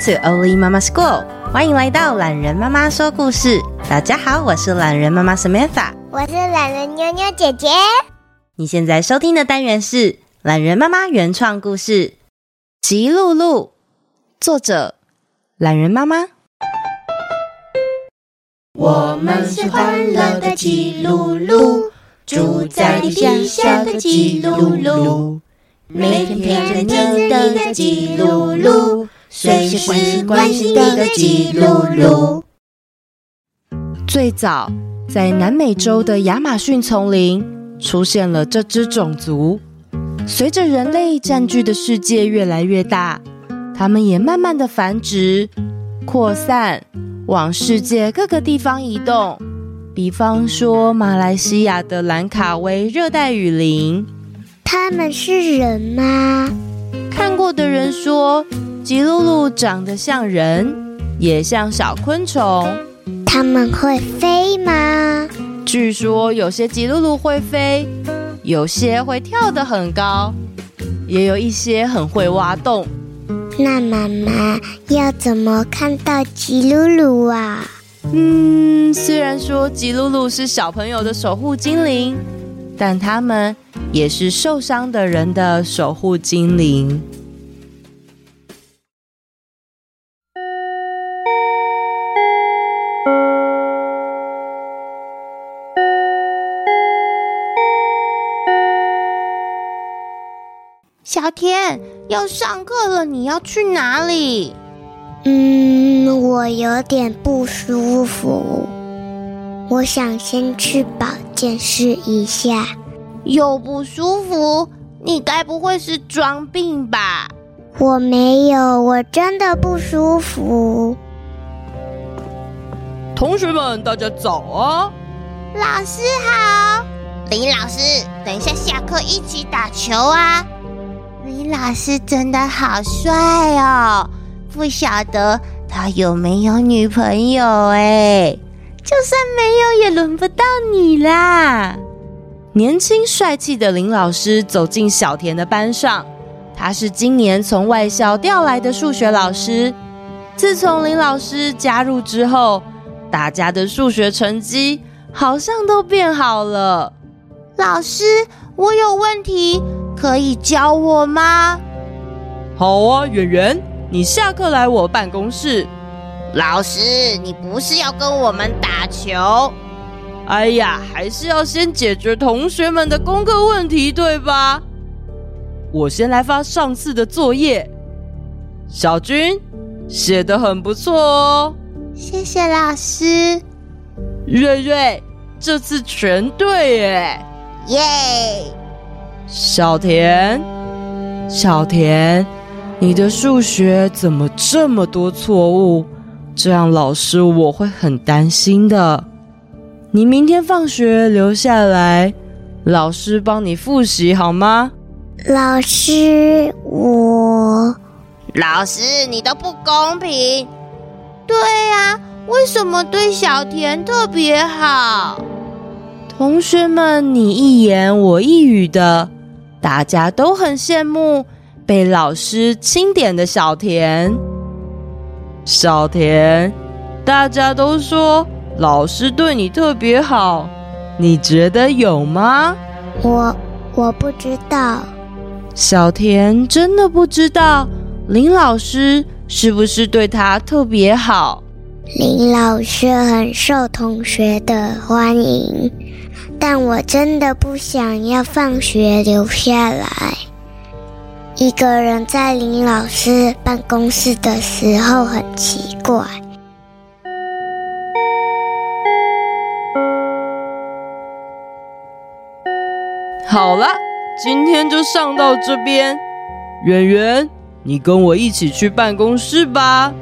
To Oli Mama School，欢迎来到懒人妈妈说故事。大家好，我是懒人妈妈 Samantha，我是懒人妞妞姐姐。你现在收听的单元是懒人妈妈原创故事《吉露露》，作者懒人妈妈。我们是欢乐的吉露露，住在地下的吉露露，每天陪着你的吉露露，随时关心你的吉露露。最早，在南美洲的亚马逊丛林出现了这只种族。随着人类占据的世界越来越大，它们也慢慢的繁殖、扩散，往世界各个地方移动。比方说，马来西亚的兰卡威热带雨林。他们是人吗？看过的人说，吉露露长得像人，也像小昆虫。它们会飞吗？据说有些吉露露会飞，有些会跳得很高，也有一些很会挖洞。那妈妈要怎么看到吉露露啊？嗯，虽然说吉露露是小朋友的守护精灵，但他们也是受伤的人的守护精灵。小田，要上课了，你要去哪里？嗯，我有点不舒服，我想先去保健室一下。有不舒服？你该不会是装病吧？我没有，我真的不舒服。同学们，大家早啊！老师好，林老师，等一下下课一起打球啊！林老师真的好帅哦。不晓得他有没有女朋友哎？就算没有，也轮不到你啦！年轻帅气的林老师走进小田的班上，他是今年从外校调来的数学老师。自从林老师加入之后，大家的数学成绩好像都变好了。老师，我有问题，可以教我吗？好啊，圆圆。你下课来我办公室。老师，你不是要跟我们打球？哎呀，还是要先解决同学们的功课问题，对吧？我先来发上次的作业。小军写的很不错哦，谢谢老师。瑞瑞这次全对耶，耶！小田，小田。你的数学怎么这么多错误？这样老师我会很担心的。你明天放学留下来，老师帮你复习好吗？老师，我……老师，你都不公平。对呀，为什么对小田特别好？同学们你一言我一语的，大家都很羡慕。被老师钦点的小田，小田，大家都说老师对你特别好，你觉得有吗？我我不知道。小田真的不知道林老师是不是对他特别好？林老师很受同学的欢迎，但我真的不想要放学留下来。一个人在林老师办公室的时候很奇怪。好了，今天就上到这边。圆圆，你跟我一起去办公室吧。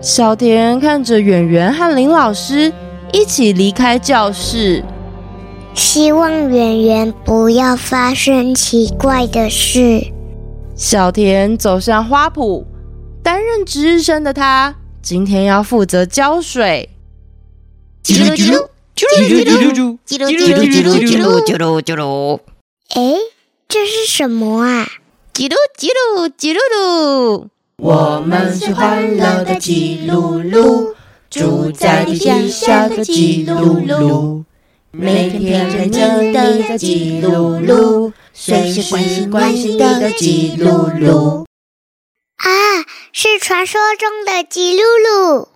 小田看着圆圆和林老师一起离开教室，希望圆圆不要发生奇怪的事。小田走向花圃，担任值日生的他，今天要负责浇水。吉露吉露，吉露吉露吉露吉露吉露吉露吉露吉露吉露。哎，这是什么啊？叽噜叽噜叽噜噜。我们是欢乐的叽噜噜，住在地下的吉噜噜，每天陪着你的吉噜噜，随时关心关心你的记录录。啊，是传说中的吉噜噜。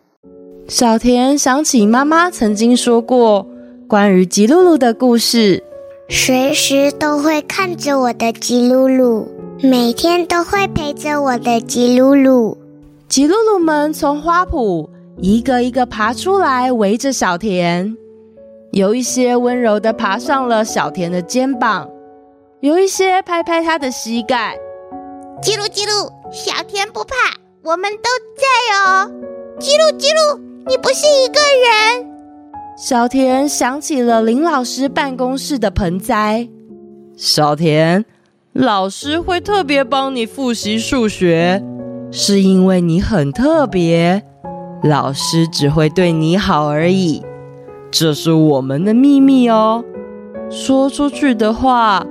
小田想起妈妈曾经说过关于吉露露的故事，随时都会看着我的吉露露。每天都会陪着我的吉露露。吉露露们从花圃一个一个爬出来，围着小田。有一些温柔的爬上了小田的肩膀，有一些拍拍他的膝盖。吉噜吉噜，小田不怕，我们都在哦。吉噜吉噜，你不是一个人。小田想起了林老师办公室的盆栽。小田。老师会特别帮你复习数学，是因为你很特别。老师只会对你好而已，这是我们的秘密哦。说出去的话，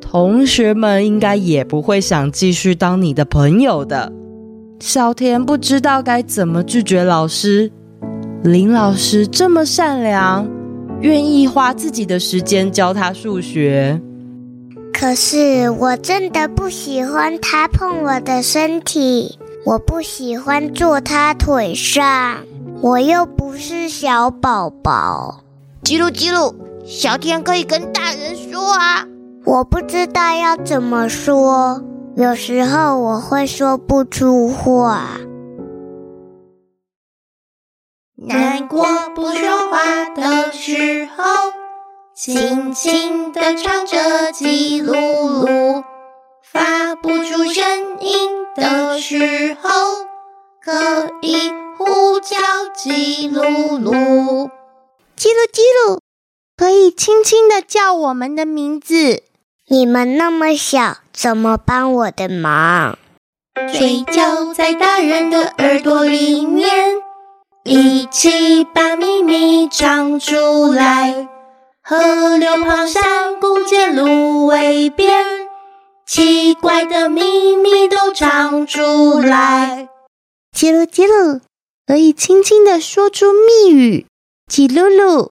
同学们应该也不会想继续当你的朋友的。小田不知道该怎么拒绝老师。林老师这么善良，愿意花自己的时间教他数学。可是我真的不喜欢他碰我的身体，我不喜欢坐他腿上，我又不是小宝宝。记录记录，小天可以跟大人说啊。我不知道要怎么说，有时候我会说不出话。难过不说话的时候。轻轻地唱着吉噜噜，发不出声音的时候，可以呼叫吉噜噜。吉噜吉噜，可以轻轻的叫我们的名字。你们那么小，怎么帮我的忙？睡觉在大人的耳朵里面，一起把秘密唱出来。河流旁、山谷间、芦苇边，奇怪的秘密都唱出来。吉噜吉噜，可以轻轻的说出密语。吉噜噜，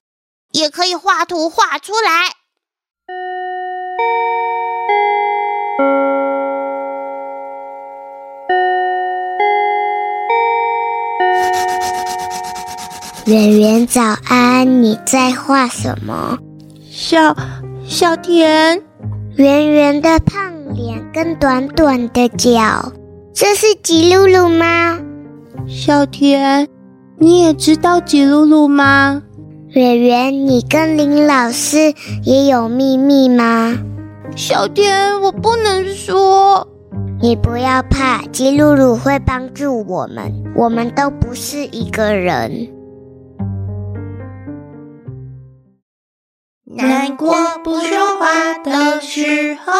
也可以画图画出来。圆圆早安，你在画什么？小小田，圆圆的胖脸跟短短的脚，这是吉露露吗？小田，你也知道吉露露吗？圆圆，你跟林老师也有秘密吗？小田，我不能说。你不要怕，吉露露会帮助我们，我们都不是一个人。难过不说话的时候，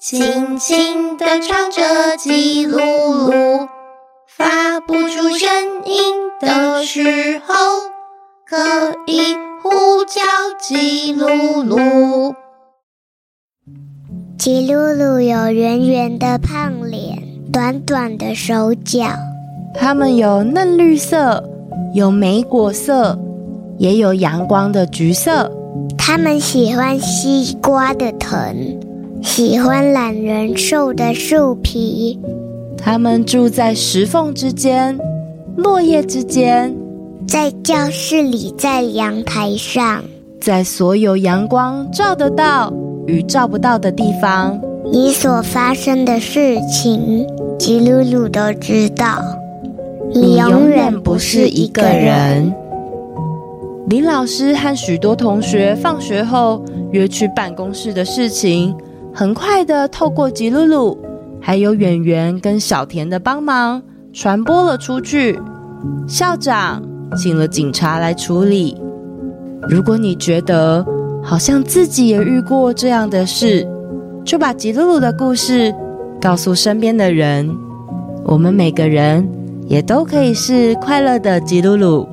轻轻地唱着吉噜噜，发不出声音的时候，可以呼叫吉噜噜。吉噜噜有圆圆的胖脸，短短的手脚，它们有嫩绿色，有莓果色，也有阳光的橘色。它们喜欢西瓜的藤，喜欢懒人兽的树皮。他们住在石缝之间，落叶之间，在教室里，在阳台上，在所有阳光照得到与照不到的地方，你所发生的事情，吉鲁鲁都知道。你永远不是一个人。林老师和许多同学放学后约去办公室的事情，很快的透过吉噜噜，还有演员跟小田的帮忙传播了出去。校长请了警察来处理。如果你觉得好像自己也遇过这样的事，就把吉噜噜的故事告诉身边的人。我们每个人也都可以是快乐的吉噜噜。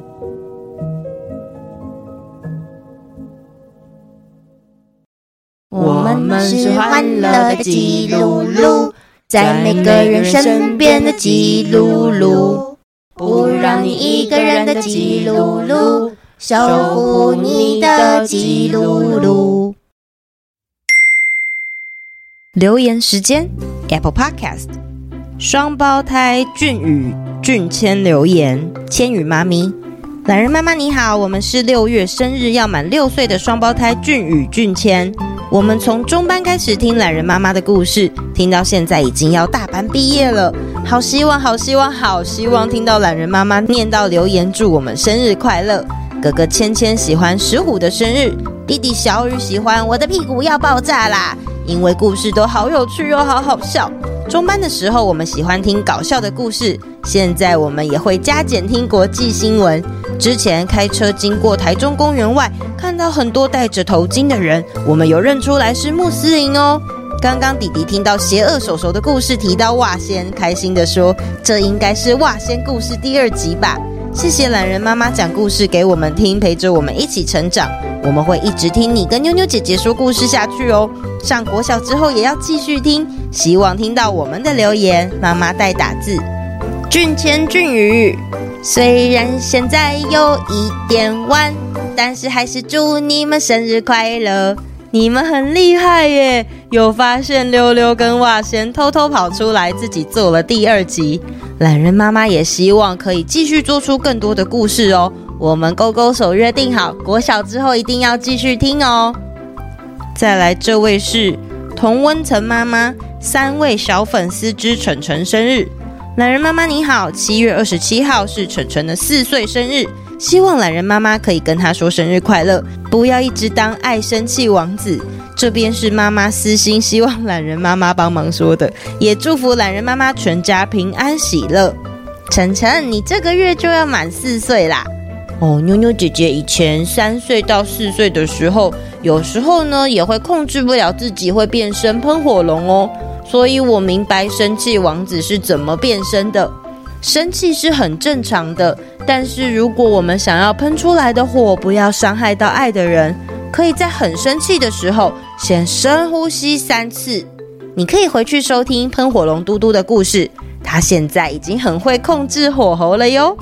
我们是欢乐的吉噜噜，在每个人身边的吉噜噜，不让你一个人的吉噜噜，守护你的吉噜噜。留言时间，Apple Podcast，双胞胎俊宇、俊谦留言，千羽妈咪，懒人妈妈你好，我们是六月生日要满六岁的双胞胎俊宇、俊谦。我们从中班开始听懒人妈妈的故事，听到现在已经要大班毕业了，好希望，好希望，好希望听到懒人妈妈念到留言，祝我们生日快乐。哥哥芊芊喜欢石虎的生日，弟弟小雨喜欢我的屁股要爆炸啦，因为故事都好有趣哦，好好笑。中班的时候我们喜欢听搞笑的故事，现在我们也会加减听国际新闻。之前开车经过台中公园外，看到很多戴着头巾的人，我们有认出来是穆斯林哦。刚刚弟弟听到邪恶手手的故事，提到蛙仙，开心地说：“这应该是蛙仙故事第二集吧？”谢谢懒人妈妈讲故事给我们听，陪着我们一起成长。我们会一直听你跟妞妞姐姐说故事下去哦。上国小之后也要继续听，希望听到我们的留言。妈妈代打字，俊谦俊宇。虽然现在有一点晚，但是还是祝你们生日快乐！你们很厉害耶，有发现溜溜跟袜仙偷偷跑出来，自己做了第二集。懒人妈妈也希望可以继续做出更多的故事哦。我们勾勾手约定好，国小之后一定要继续听哦。再来，这位是童温层妈妈，三位小粉丝之晨晨生日。懒人妈妈你好，七月二十七号是晨晨的四岁生日，希望懒人妈妈可以跟他说生日快乐，不要一直当爱生气王子。这边是妈妈私心，希望懒人妈妈帮忙说的，也祝福懒人妈妈全家平安喜乐。晨晨，你这个月就要满四岁啦。哦，妞妞姐姐以前三岁到四岁的时候，有时候呢也会控制不了自己，会变身喷火龙哦。所以我明白生气王子是怎么变身的。生气是很正常的，但是如果我们想要喷出来的火不要伤害到爱的人，可以在很生气的时候先深呼吸三次。你可以回去收听喷火龙嘟嘟的故事，他现在已经很会控制火候了哟。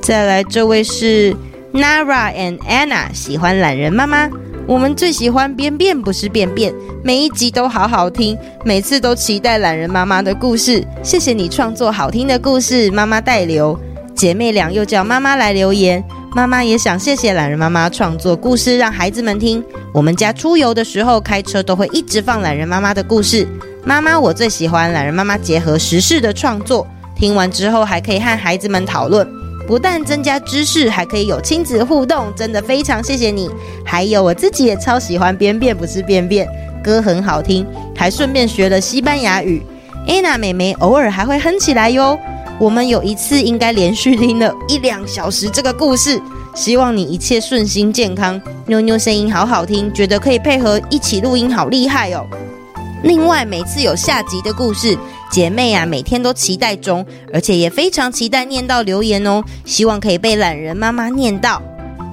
再来，这位是 Nara and Anna，喜欢懒人妈妈。我们最喜欢边边不是便便，每一集都好好听，每次都期待懒人妈妈的故事。谢谢你创作好听的故事，妈妈代留。姐妹俩又叫妈妈来留言，妈妈也想谢谢懒人妈妈创作故事让孩子们听。我们家出游的时候开车都会一直放懒人妈妈的故事。妈妈，我最喜欢懒人妈妈结合时事的创作，听完之后还可以和孩子们讨论。不但增加知识，还可以有亲子互动，真的非常谢谢你。还有我自己也超喜欢便便不是便便，歌很好听，还顺便学了西班牙语。安娜妹妹偶尔还会哼起来哟。我们有一次应该连续听了一两小时这个故事，希望你一切顺心健康。妞妞声音好好听，觉得可以配合一起录音，好厉害哦。另外，每次有下集的故事，姐妹啊，每天都期待中，而且也非常期待念到留言哦。希望可以被懒人妈妈念到。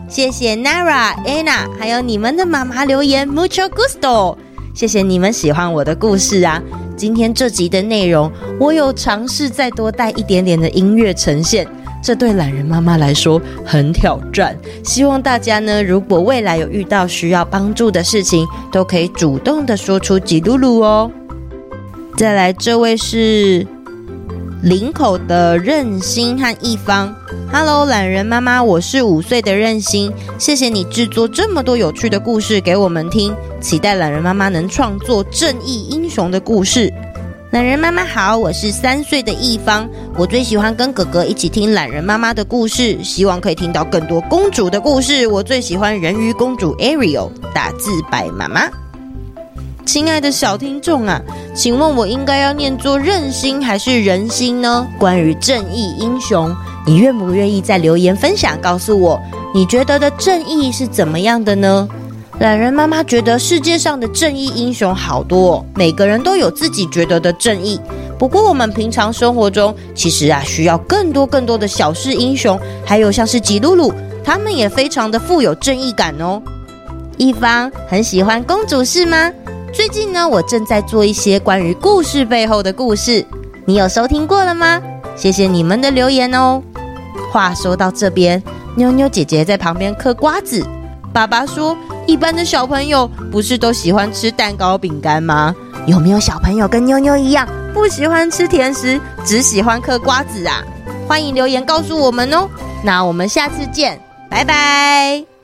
谢谢 Nara、Anna，还有你们的妈妈留言，Mucho gusto。谢谢你们喜欢我的故事啊。今天这集的内容，我有尝试再多带一点点的音乐呈现。这对懒人妈妈来说很挑战，希望大家呢，如果未来有遇到需要帮助的事情，都可以主动的说出吉噜噜哦。再来，这位是林口的任心和一方，Hello，榄仁妈妈，我是五岁的任心，谢谢你制作这么多有趣的故事给我们听，期待懒人妈妈能创作正义英雄的故事。懒人妈妈好，我是三岁的一方，我最喜欢跟哥哥一起听懒人妈妈的故事，希望可以听到更多公主的故事。我最喜欢人鱼公主 Ariel，打字白妈妈。亲爱的小听众啊，请问我应该要念作任心还是人心呢？关于正义英雄，你愿不愿意在留言分享告诉我，你觉得的正义是怎么样的呢？懒人妈妈觉得世界上的正义英雄好多，每个人都有自己觉得的正义。不过我们平常生活中，其实啊需要更多更多的小事英雄，还有像是吉鲁鲁，他们也非常的富有正义感哦。一方很喜欢公主是吗？最近呢，我正在做一些关于故事背后的故事，你有收听过了吗？谢谢你们的留言哦。话说到这边，妞妞姐姐在旁边嗑瓜子。爸爸说，一般的小朋友不是都喜欢吃蛋糕、饼干吗？有没有小朋友跟妞妞一样，不喜欢吃甜食，只喜欢嗑瓜子啊？欢迎留言告诉我们哦。那我们下次见，拜拜。